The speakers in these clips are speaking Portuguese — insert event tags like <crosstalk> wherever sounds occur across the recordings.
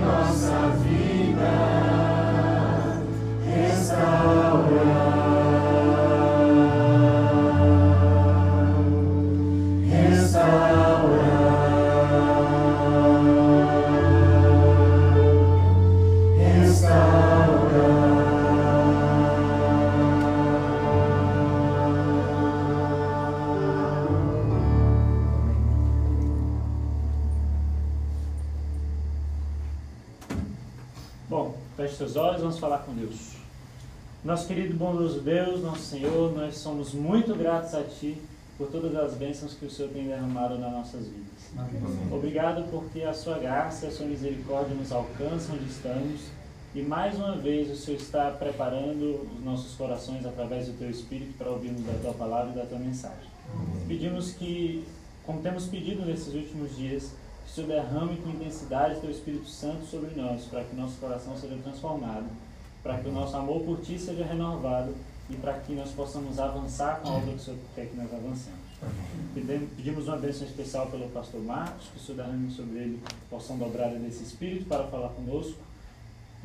nossa vida, restaura. Nosso querido bondoso Deus, nosso Senhor, nós somos muito gratos a Ti por todas as bênçãos que o Senhor tem derramado nas nossas vidas. Amém. Obrigado porque a Sua graça e a Sua misericórdia nos alcançam onde estamos e mais uma vez o Senhor está preparando os nossos corações através do Teu Espírito para ouvirmos da Tua palavra e da Tua mensagem. Amém. Pedimos que, como temos pedido nesses últimos dias, que o Senhor derrame com intensidade Teu Espírito Santo sobre nós, para que nosso coração seja transformado, para que o nosso amor por Ti seja renovado e para que nós possamos avançar com a obra que o Senhor quer que nós avancemos. Pedimos uma bênção especial pelo pastor Marcos, que o Senhor derrame sobre ele porção dobrada desse Espírito para falar conosco.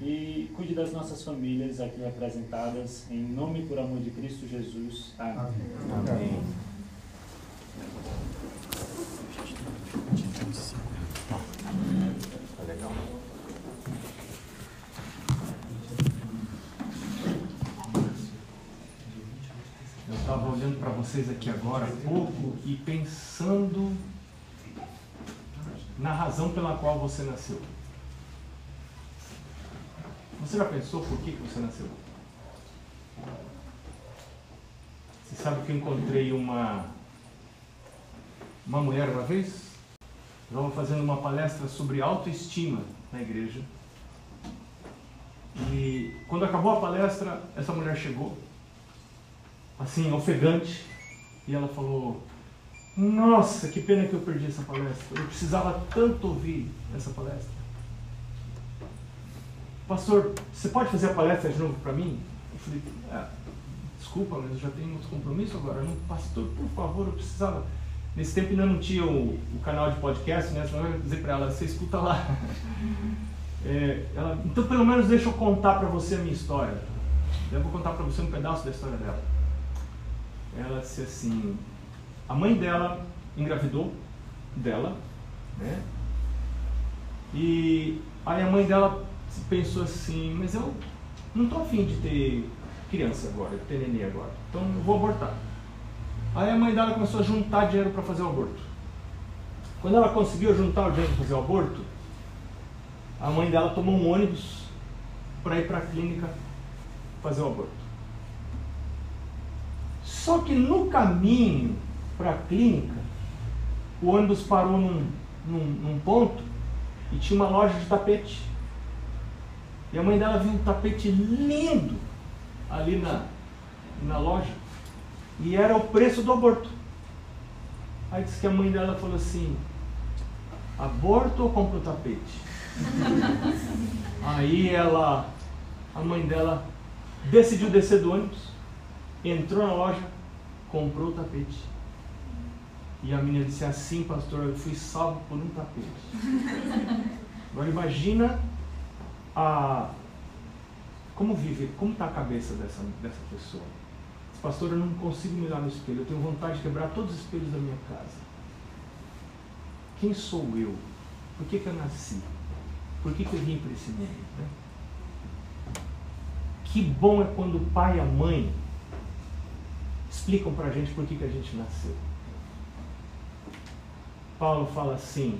E cuide das nossas famílias aqui representadas, em nome e por amor de Cristo Jesus. Amém. Amém. Amém. legal. Eu estava olhando para vocês aqui agora há pouco e pensando na razão pela qual você nasceu. Você já pensou por que você nasceu? Você sabe que eu encontrei uma uma mulher uma vez Estava fazendo uma palestra sobre autoestima na igreja. E quando acabou a palestra, essa mulher chegou, assim, ofegante, e ela falou: Nossa, que pena que eu perdi essa palestra. Eu precisava tanto ouvir essa palestra. Pastor, você pode fazer a palestra de novo para mim? Eu falei: é, Desculpa, mas eu já tenho outro compromisso agora. Não, pastor, por favor, eu precisava. Nesse tempo ainda não tinha o, o canal de podcast, né? Senão eu ia dizer para ela, você escuta lá. <laughs> É, ela, então pelo menos deixa eu contar para você a minha história. Eu vou contar para você um pedaço da história dela. Ela disse assim, a mãe dela engravidou dela, né? E aí a mãe dela pensou assim, mas eu não estou afim de ter criança agora, de ter neném agora, então eu vou abortar. Aí a mãe dela começou a juntar dinheiro para fazer o aborto. Quando ela conseguiu juntar o dinheiro para fazer o aborto, a mãe dela tomou um ônibus para ir para a clínica fazer o aborto. Só que no caminho para a clínica, o ônibus parou num, num, num, ponto e tinha uma loja de tapete. E a mãe dela viu um tapete lindo ali na, na loja. E era o preço do aborto. Aí disse que a mãe dela falou assim: aborto ou compra o tapete? <laughs> Aí ela, a mãe dela, decidiu descer do ônibus, entrou na loja, comprou o tapete. E a menina disse assim, pastor, eu fui salvo por um tapete. <laughs> Agora imagina a como vive, como está a cabeça dessa, dessa pessoa. Pastor, eu não consigo me olhar no espelho. Eu tenho vontade de quebrar todos os espelhos da minha casa. Quem sou eu? Por que, que eu nasci? Por que, que eu vim para esse mundo? Né? Que bom é quando o pai e a mãe explicam para a gente por que, que a gente nasceu. Paulo fala assim: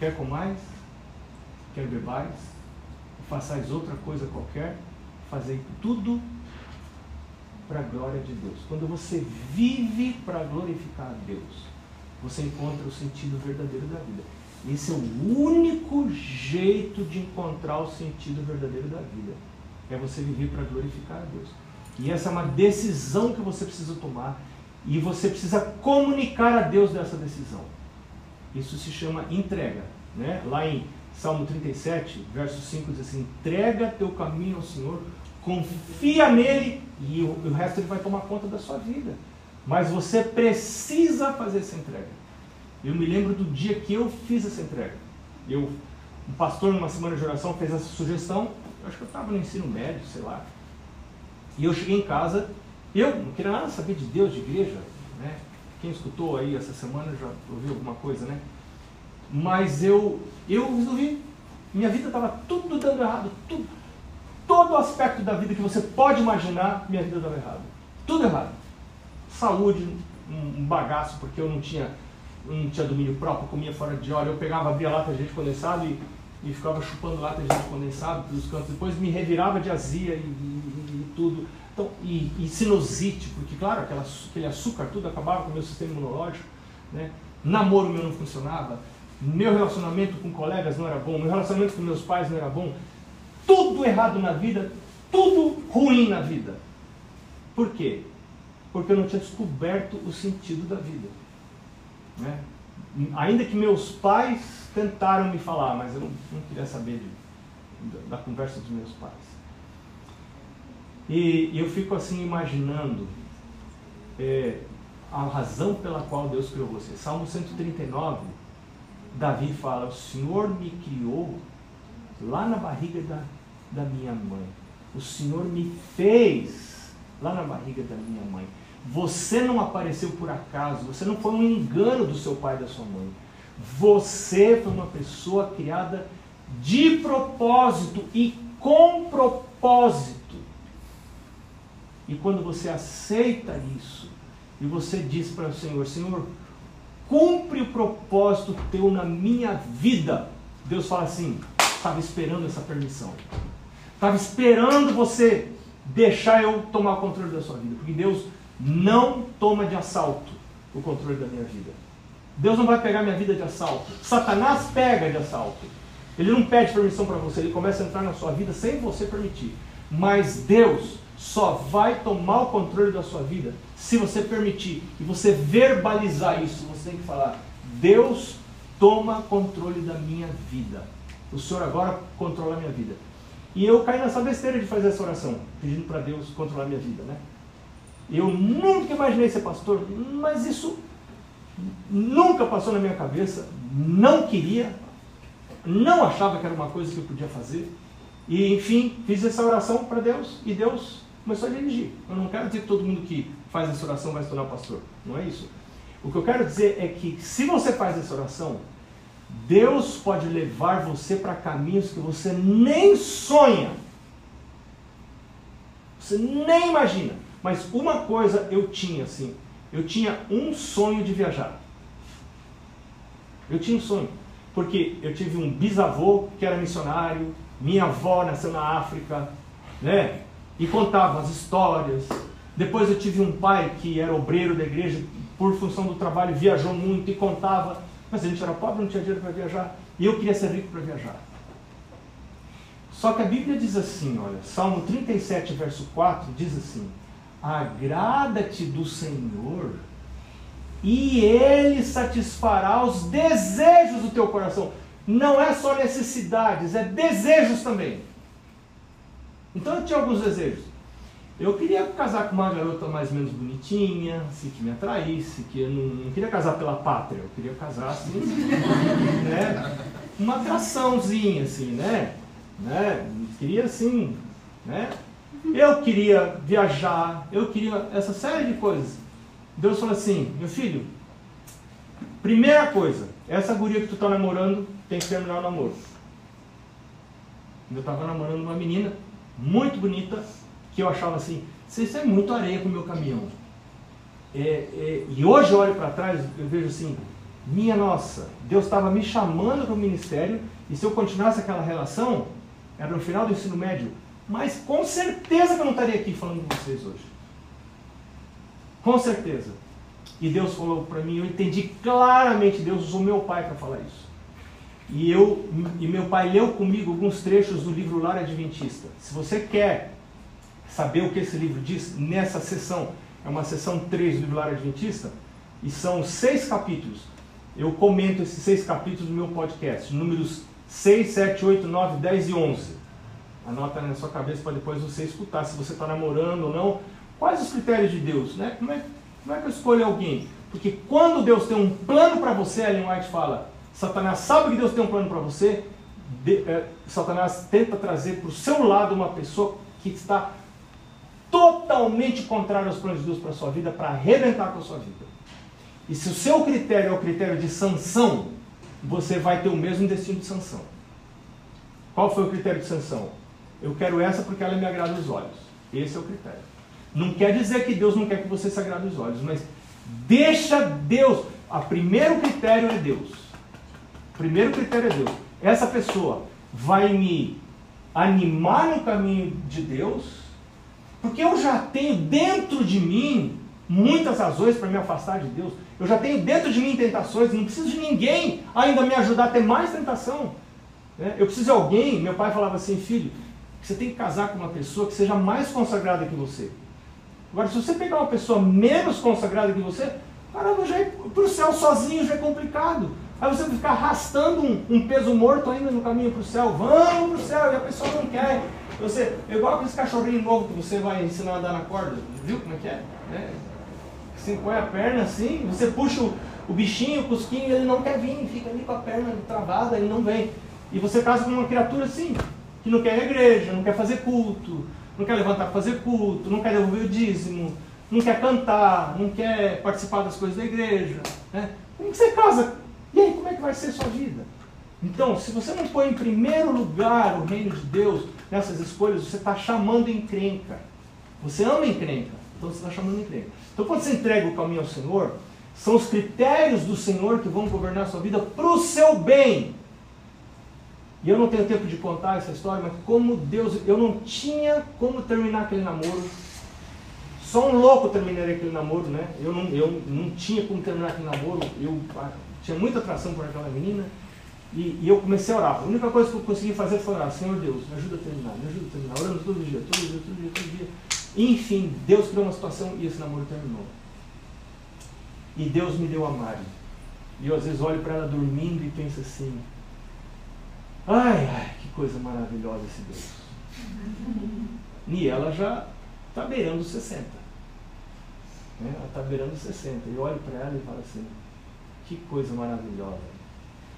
quer comais, quer bebais, façais outra coisa qualquer, fazei tudo para a glória de Deus. Quando você vive para glorificar a Deus, você encontra o sentido verdadeiro da vida. Esse é o único jeito de encontrar o sentido verdadeiro da vida. É você viver para glorificar a Deus. E essa é uma decisão que você precisa tomar. E você precisa comunicar a Deus dessa decisão. Isso se chama entrega. Né? Lá em Salmo 37, verso 5 diz assim: entrega teu caminho ao Senhor, confia nele e o, o resto ele vai tomar conta da sua vida. Mas você precisa fazer essa entrega. Eu me lembro do dia que eu fiz essa entrega. Eu um pastor numa semana de oração fez essa sugestão, eu acho que eu estava no ensino médio, sei lá. E eu cheguei em casa, eu não queria nada saber de Deus, de igreja, né? Quem escutou aí essa semana já ouviu alguma coisa, né? Mas eu, eu resolvi, minha vida estava tudo dando errado, tudo, todo aspecto da vida que você pode imaginar, minha vida dava errado. Tudo errado. Saúde, um bagaço, porque eu não tinha, não tinha domínio próprio, comia fora de hora. Eu pegava, abria lata de leite condensado e, e ficava chupando lata de leite condensado dos cantos. Depois me revirava de azia e, e tudo. Então, e, e, sinusite, porque, claro, aquela, aquele açúcar tudo acabava com o meu sistema imunológico. Né? Namoro meu não funcionava. Meu relacionamento com colegas não era bom. Meu relacionamento com meus pais não era bom tudo errado na vida, tudo ruim na vida. Por quê? Porque eu não tinha descoberto o sentido da vida. Né? Ainda que meus pais tentaram me falar, mas eu não, não queria saber de, da, da conversa dos meus pais. E, e eu fico assim imaginando é, a razão pela qual Deus criou você. Salmo 139, Davi fala: O Senhor me criou lá na barriga da, da minha mãe. O Senhor me fez lá na barriga da minha mãe. Você não apareceu por acaso, você não foi um engano do seu pai e da sua mãe. Você foi uma pessoa criada de propósito e com propósito. E quando você aceita isso, e você diz para o Senhor: Senhor, cumpre o propósito teu na minha vida. Deus fala assim: estava esperando essa permissão. Estava esperando você deixar eu tomar o controle da sua vida. Porque Deus não toma de assalto o controle da minha vida. Deus não vai pegar minha vida de assalto. Satanás pega de assalto. Ele não pede permissão para você, ele começa a entrar na sua vida sem você permitir. Mas Deus só vai tomar o controle da sua vida se você permitir e você verbalizar isso. Você tem que falar: Deus toma controle da minha vida. O Senhor agora controla a minha vida. E eu caí nessa besteira de fazer essa oração, pedindo para Deus controlar a minha vida, né? Eu nunca imaginei ser pastor, mas isso nunca passou na minha cabeça, não queria, não achava que era uma coisa que eu podia fazer. E enfim, fiz essa oração para Deus e Deus começou a dirigir. Eu não quero dizer que todo mundo que faz essa oração vai se tornar pastor, não é isso. O que eu quero dizer é que se você faz essa oração, Deus pode levar você para caminhos que você nem sonha. Você nem imagina. Mas uma coisa eu tinha assim, eu tinha um sonho de viajar. Eu tinha um sonho, porque eu tive um bisavô que era missionário, minha avó nasceu na África, né? E contava as histórias. Depois eu tive um pai que era obreiro da igreja, por função do trabalho viajou muito e contava mas a gente era pobre, não tinha dinheiro para viajar. E eu queria ser rico para viajar. Só que a Bíblia diz assim, olha, Salmo 37, verso 4, diz assim: Agrada-te do Senhor, e Ele satisfará os desejos do teu coração. Não é só necessidades, é desejos também. Então eu tinha alguns desejos. Eu queria casar com uma garota mais ou menos bonitinha, assim, que me atraísse, que eu não, não queria casar pela pátria, eu queria casar assim, <laughs> né? Uma atraçãozinha, assim, né? né? Queria assim, né? Eu queria viajar, eu queria essa série de coisas. Deus falou assim, meu filho, primeira coisa, essa guria que tu tá namorando tem que terminar o namoro. Eu estava namorando uma menina muito bonita, que eu achava assim, isso é muito areia para o meu caminhão. É, é, e hoje eu olho para trás, eu vejo assim, minha nossa, Deus estava me chamando para o ministério, e se eu continuasse aquela relação, era no final do ensino médio, mas com certeza que eu não estaria aqui falando com vocês hoje. Com certeza. E Deus falou para mim, eu entendi claramente, Deus usou meu pai para falar isso. E, eu, e meu pai leu comigo alguns trechos do livro Lar Adventista. Se você quer saber o que esse livro diz nessa sessão. É uma sessão 3 do livro Lar Adventista e são seis capítulos. Eu comento esses seis capítulos no meu podcast, números 6, 7, 8, 9, 10 e 11. Anota na sua cabeça para depois você escutar se você está namorando ou não. Quais os critérios de Deus? Né? Como, é, como é que eu escolho alguém? Porque quando Deus tem um plano para você, Ellen White fala, Satanás sabe que Deus tem um plano para você, de, é, Satanás tenta trazer para o seu lado uma pessoa que está totalmente contrária aos planos de Deus para a sua vida, para arrebentar com a sua vida. E se o seu critério é o critério de sanção, você vai ter o mesmo destino de sanção. Qual foi o critério de sanção? Eu quero essa porque ela me agrada os olhos. Esse é o critério. Não quer dizer que Deus não quer que você se agrade os olhos, mas deixa Deus. O primeiro critério é Deus. Primeiro critério é Deus. Essa pessoa vai me animar no caminho de Deus, porque eu já tenho dentro de mim muitas razões para me afastar de Deus. Eu já tenho dentro de mim tentações, não preciso de ninguém ainda me ajudar a ter mais tentação. Né? Eu preciso de alguém, meu pai falava assim, filho, você tem que casar com uma pessoa que seja mais consagrada que você. Agora, se você pegar uma pessoa menos consagrada que você, caramba, já é, para o céu sozinho já é complicado. Aí você ficar arrastando um, um peso morto ainda no caminho para o céu. Vamos para o céu, e a pessoa não quer. Você, é igual aqueles cachorrinhos novos que você vai ensinar a andar na corda. Viu como é que é? é você põe a perna assim, você puxa o, o bichinho, o cusquinho, ele não quer vir, fica ali com a perna travada, ele não vem. E você casa com uma criatura assim, que não quer ir à igreja, não quer fazer culto, não quer levantar para fazer culto, não quer devolver o dízimo, não quer cantar, não quer participar das coisas da igreja. Né? Como que você casa? E aí, como é que vai ser a sua vida? Então, se você não põe em primeiro lugar o reino de Deus nessas escolhas, você está chamando encrenca. Você ama encrenca, então você está chamando encrenca. Então, quando você entrega o caminho ao Senhor, são os critérios do Senhor que vão governar a sua vida para o seu bem. E eu não tenho tempo de contar essa história, mas como Deus, eu não tinha como terminar aquele namoro. Só um louco terminaria aquele namoro, né? Eu não, eu não tinha como terminar aquele namoro. Eu tinha muita atração por aquela menina. E, e, eu comecei a orar. A única coisa que eu consegui fazer foi orar. Senhor Deus, me ajuda a terminar, me ajuda a terminar. Orando todo dia, todo dia, todo dia, todo dia. Enfim, Deus criou uma situação e esse namoro terminou. E Deus me deu a Mari. E eu às vezes olho para ela dormindo e penso assim: ai, ai, que coisa maravilhosa esse Deus. <laughs> E ela já está beirando os 60. Né? Ela está beirando os 60. Eu olho para ela e falo assim: que coisa maravilhosa.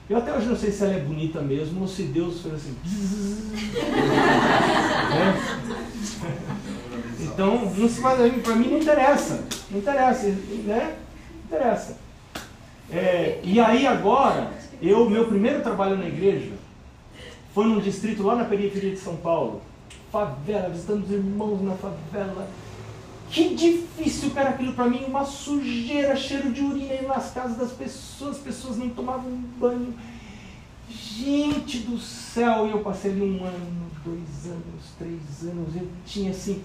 Eu até hoje não sei se ela é bonita mesmo ou se Deus fez assim. <laughs> né? Então, não se para mim não interessa. Não interessa, né? Interessa. É, e aí agora, eu, meu primeiro trabalho na igreja foi num distrito lá na periferia de São Paulo. Favela, visitando os irmãos na favela. Que difícil era aquilo para mim, uma sujeira, cheiro de urina nas casas das pessoas, as pessoas não tomavam banho. Gente do céu, eu passei ali um ano, dois anos, três anos, eu tinha assim,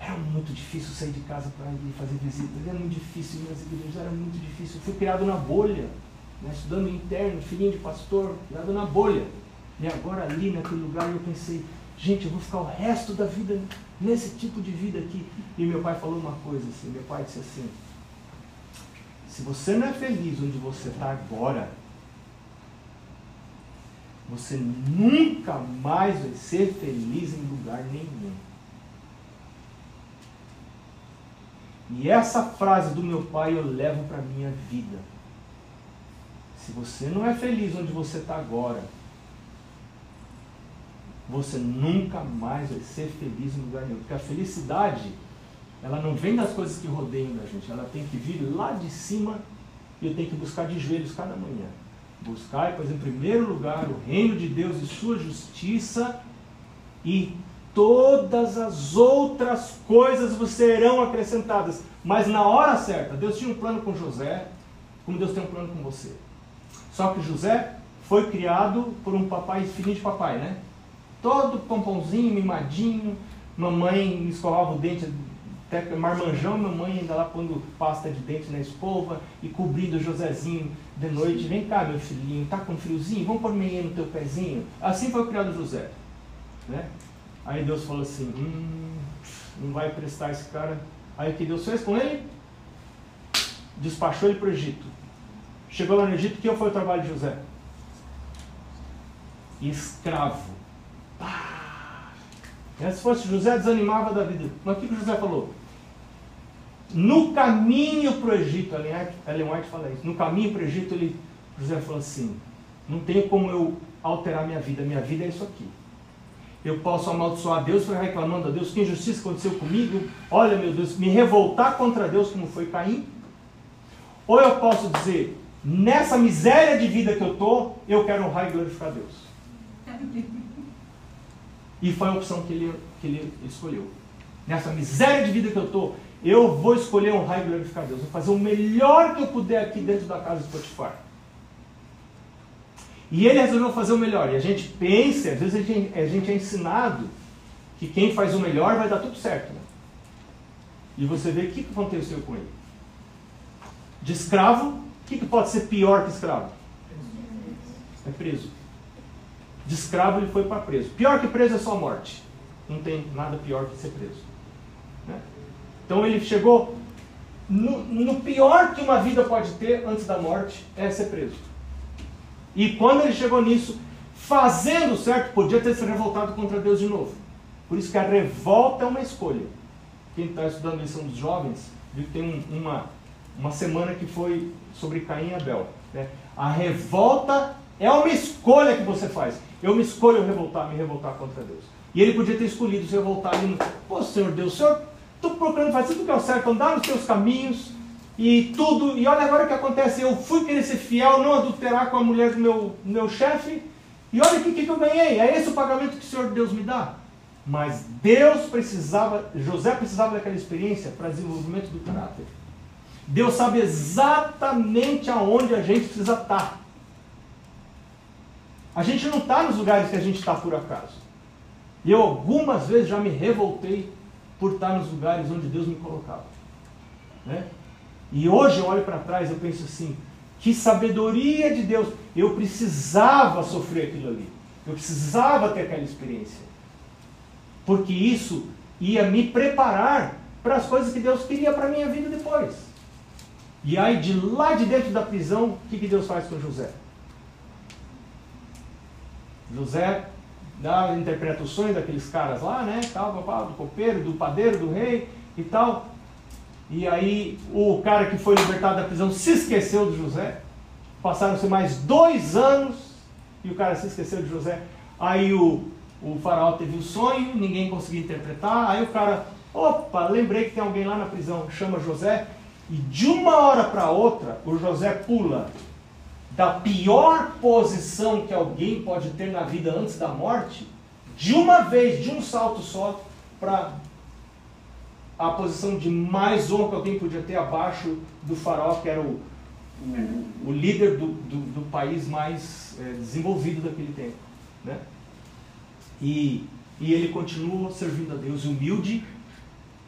era muito difícil sair de casa para ir fazer visitas, era muito difícil ir nas igrejas, era muito difícil. Eu fui criado na bolha, né, estudando interno, filhinho de pastor, criado na bolha. E agora ali naquele lugar eu pensei, gente, eu vou ficar o resto da vida nesse tipo de vida aqui. E meu pai falou uma coisa assim, meu pai disse assim, se você não é feliz onde você está agora, você nunca mais vai ser feliz em lugar nenhum. E essa frase do meu pai eu levo para minha vida. Se você não é feliz onde você está agora, você nunca mais vai ser feliz em lugar nenhum. Porque a felicidade, ela não vem das coisas que rodeiam da gente, ela tem que vir lá de cima e eu tenho que buscar de joelhos cada manhã. Buscar, pois, em primeiro lugar, o reino de Deus e sua justiça e todas as outras coisas vos serão acrescentadas. Mas na hora certa, Deus tinha um plano com José, como Deus tem um plano com você. Só que José foi criado por um papai, filhinho de papai, né? Todo pompãozinho, mimadinho, mamãe escovava o dente, até marmanjão, mamãe ainda lá pondo pasta de dente na escova e cobrindo o Josézinho de noite. Vem cá, meu filhinho, tá com friozinho? Vamos pôr meia no teu pezinho? Assim foi criado José. Né? Aí Deus falou assim: hum, não vai prestar esse cara. Aí o que Deus fez com ele? Despachou ele para o Egito. Chegou lá no Egito, que foi o trabalho de José? Escravo. Pá. Se fosse José, desanimava da vida. Mas o que José falou? No caminho para o Egito, Ellen White fala isso, no caminho para o Egito, ele, José falou assim, não tem como eu alterar minha vida. Minha vida é isso aqui. Eu posso amaldiçoar Deus, foi reclamando a Deus que injustiça aconteceu comigo. Olha, meu Deus, me revoltar contra Deus, como foi Caim. Ou eu posso dizer, nessa miséria de vida que eu estou, eu quero honrar e glorificar Deus. <laughs> E foi a opção que ele, que ele escolheu. Nessa miséria de vida que eu estou, eu vou escolher honrar e glorificar Deus. Vou fazer o melhor que eu puder aqui dentro da casa de Potifar. E ele resolveu fazer o melhor. E a gente pensa, às vezes a gente, a gente é ensinado que quem faz o melhor vai dar tudo certo. Né? E você vê o que aconteceu com ele. De escravo, o que, pode ser pior que escravo? É preso. De escravo ele foi para preso. Pior que preso é só morte. Não tem nada pior que ser preso. Né? Então ele chegou no, no pior que uma vida pode ter antes da morte é ser preso. E quando ele chegou nisso, fazendo certo, podia ter se revoltado contra Deus de novo. Por isso que a revolta é uma escolha. Quem está estudando a lição dos jovens, viu que tem um, uma, uma semana que foi sobre Caim e Abel. Né? A revolta é uma escolha que você faz. Eu me escolho revoltar, me revoltar contra Deus. E ele podia ter escolhido se revoltar ali. Pô, Senhor Deus, Senhor Estou procurando fazer tudo que é o certo, andar nos seus caminhos e tudo. E olha agora o que acontece. Eu fui querer ser fiel, não adulterar com a mulher do meu, meu chefe. E olha o que, que eu ganhei. É esse o pagamento que o Senhor Deus me dá. Mas Deus precisava, José precisava daquela experiência para desenvolvimento do caráter. Deus sabe exatamente aonde a gente precisa estar. A gente não está nos lugares que a gente está por acaso. E eu algumas vezes já me revoltei por estar nos lugares onde Deus me colocava. Né? E hoje eu olho para trás e penso assim, que sabedoria de Deus. Eu precisava sofrer aquilo ali. Eu precisava ter aquela experiência. Porque isso ia me preparar para as coisas que Deus queria para a minha vida depois. E aí, de lá de dentro da prisão, o que, que Deus faz com José? José dá, interpreta o sonho daqueles caras lá, né? Tal, do copeiro, do padeiro, do rei e tal. E aí o cara que foi libertado da prisão se esqueceu de José. Passaram-se mais dois anos e o cara se esqueceu de José. Aí o, o faraó teve um sonho, ninguém conseguia interpretar. Aí o cara, opa, lembrei que tem alguém lá na prisão, chama José. E de uma hora para outra, o José pula da pior posição que alguém pode ter na vida antes da morte, de uma vez, de um salto só, para a posição de mais honra que alguém podia ter abaixo do faraó, que era o, o, o líder do, do, do, país mais é, desenvolvido daquele tempo. Né? E, e ele continua servindo a Deus humilde,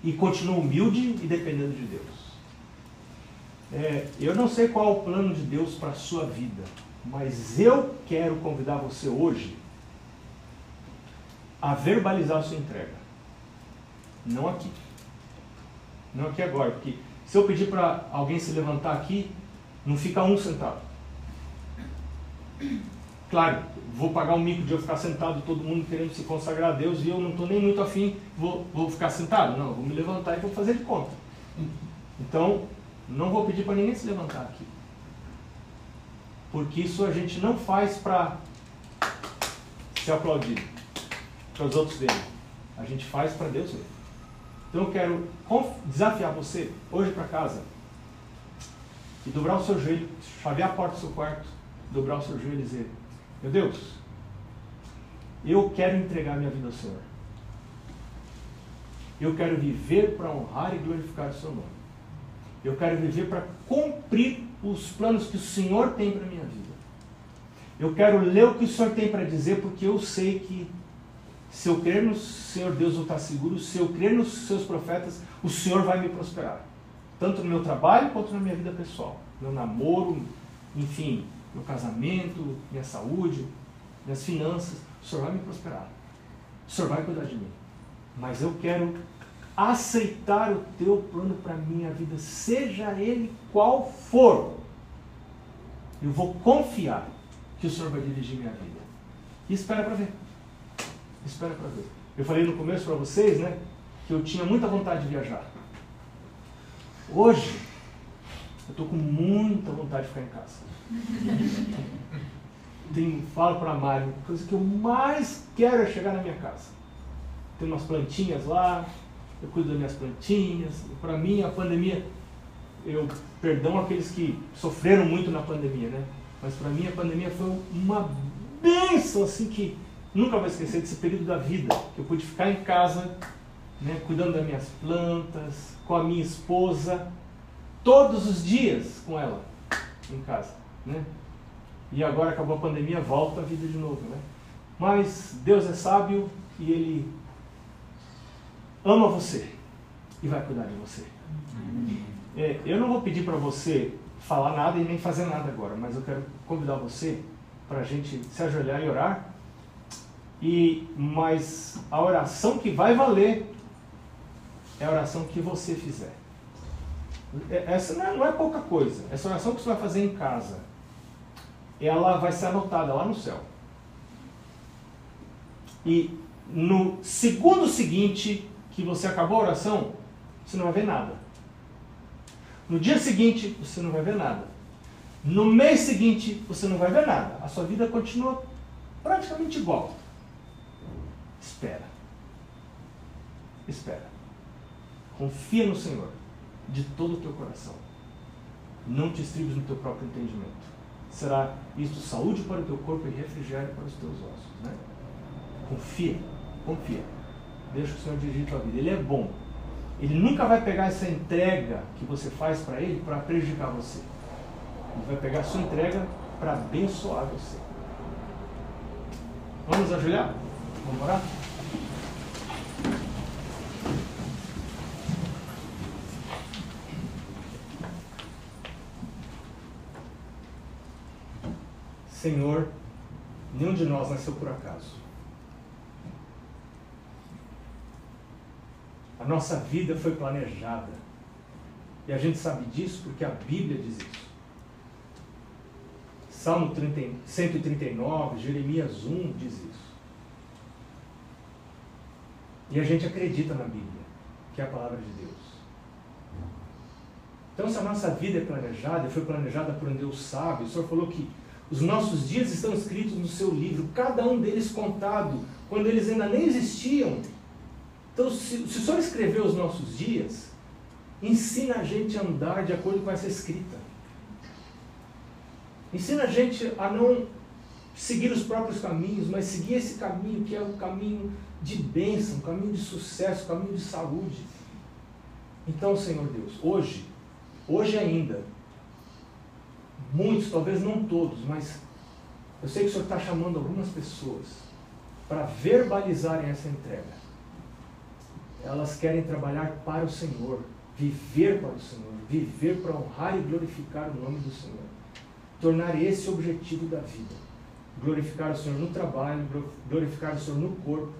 e continua humilde e dependendo de Deus. É, eu não sei qual é o plano de Deus para a sua vida, mas eu quero convidar você hoje a verbalizar a sua entrega. Não aqui. Não aqui agora, porque se eu pedir para alguém se levantar aqui, não fica um sentado. Claro, vou pagar um mico de eu ficar sentado, todo mundo querendo se consagrar a Deus, e eu não estou nem muito afim, vou, vou ficar sentado. Não, vou me levantar e vou fazer de conta. Então, não vou pedir para ninguém se levantar aqui. Porque isso a gente não faz para ser aplaudido, para os outros verem. A gente faz para Deus ver. Então eu quero desafiar você, hoje para casa, e dobrar o seu joelho, chavear a porta do seu quarto, dobrar o seu joelho e dizer: Meu Deus, eu quero entregar minha vida ao Senhor. Eu quero viver para honrar e glorificar o seu nome. Eu quero viver para cumprir os planos que o Senhor tem para a minha vida. Eu quero ler o que o Senhor tem para dizer, porque eu sei que se eu crer no Senhor Deus eu estar seguro, se eu crer nos seus profetas, o Senhor vai me prosperar. Tanto no meu trabalho quanto na minha vida pessoal. Meu namoro, enfim, meu casamento, minha saúde, minhas finanças. O Senhor vai me prosperar. O Senhor vai cuidar de mim. Mas eu quero aceitar o teu plano para a minha vida, seja ele qual for. Eu vou confiar que o Senhor vai dirigir minha vida. E espera para ver. Espera para ver. Eu falei no começo para vocês, né, que eu tinha muita vontade de viajar. Hoje, eu estou com muita vontade de ficar em casa. <laughs> tenho, falo para a Mari, a coisa que eu mais quero é chegar na minha casa. Tem umas plantinhas lá, eu cuido das minhas plantinhas. Para mim, a pandemia, eu perdão aqueles que sofreram muito na pandemia, né? Mas para mim, a pandemia foi uma bênção, assim, que nunca vou esquecer desse período da vida, que eu pude ficar em casa, né, cuidando das minhas plantas, com a minha esposa, todos os dias com ela em casa, né? E agora acabou a pandemia, volta a vida de novo, né? Mas Deus é sábio e Ele ama você e vai cuidar de você. É, eu não vou pedir para você falar nada e nem fazer nada agora, mas eu quero convidar você para a gente se ajoelhar e orar. E mas a oração que vai valer é a oração que você fizer. É, essa não é, não é pouca coisa. Essa oração que você vai fazer em casa, ela vai ser anotada lá no céu. E no segundo seguinte que você acabou a oração, você não vai ver nada. No dia seguinte, você não vai ver nada. No mês seguinte, você não vai ver nada. A sua vida continua praticamente igual. Espera. Espera. Confia no Senhor de todo o teu coração. Não te estribes no teu próprio entendimento. Será isto saúde para o teu corpo e refrigério para os teus ossos. Né? Confia, confia. Deixa o Senhor dirigir a tua vida. Ele é bom. Ele nunca vai pegar essa entrega que você faz para Ele para prejudicar você. Ele vai pegar a sua entrega para abençoar você. Vamos ajoelhar? Vamos orar? Senhor, nenhum de nós nasceu por acaso. A nossa vida foi planejada. E a gente sabe disso porque a Bíblia diz isso. Salmo 30, 139, Jeremias 1 diz isso. E a gente acredita na Bíblia, que é a palavra de Deus. Então, se a nossa vida é planejada, foi planejada por um Deus sábio, o Senhor falou que os nossos dias estão escritos no seu livro, cada um deles contado, quando eles ainda nem existiam. Então, se, se o Senhor escreveu os nossos dias, ensina a gente a andar de acordo com essa escrita. Ensina a gente a não seguir os próprios caminhos, mas seguir esse caminho que é o caminho de bênção, caminho de sucesso, caminho de saúde. Então, Senhor Deus, hoje, hoje ainda, muitos, talvez não todos, mas eu sei que o Senhor está chamando algumas pessoas para verbalizarem essa entrega. Elas querem trabalhar para o Senhor, viver para o Senhor, viver para honrar e glorificar o nome do Senhor. Tornar esse o objetivo da vida. Glorificar o Senhor no trabalho, glorificar o Senhor no corpo,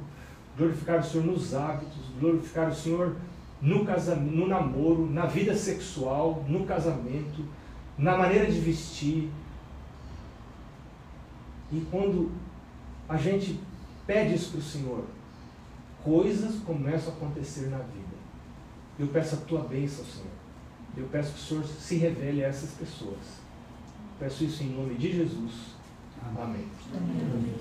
glorificar o Senhor nos hábitos, glorificar o Senhor no casamento, no namoro, na vida sexual, no casamento, na maneira de vestir. E quando a gente pede isso para o Senhor, coisas começam a acontecer na vida. Eu peço a tua bênção, Senhor. Eu peço que o Senhor se revele a essas pessoas. Peço isso em nome de Jesus. Amém. Amém.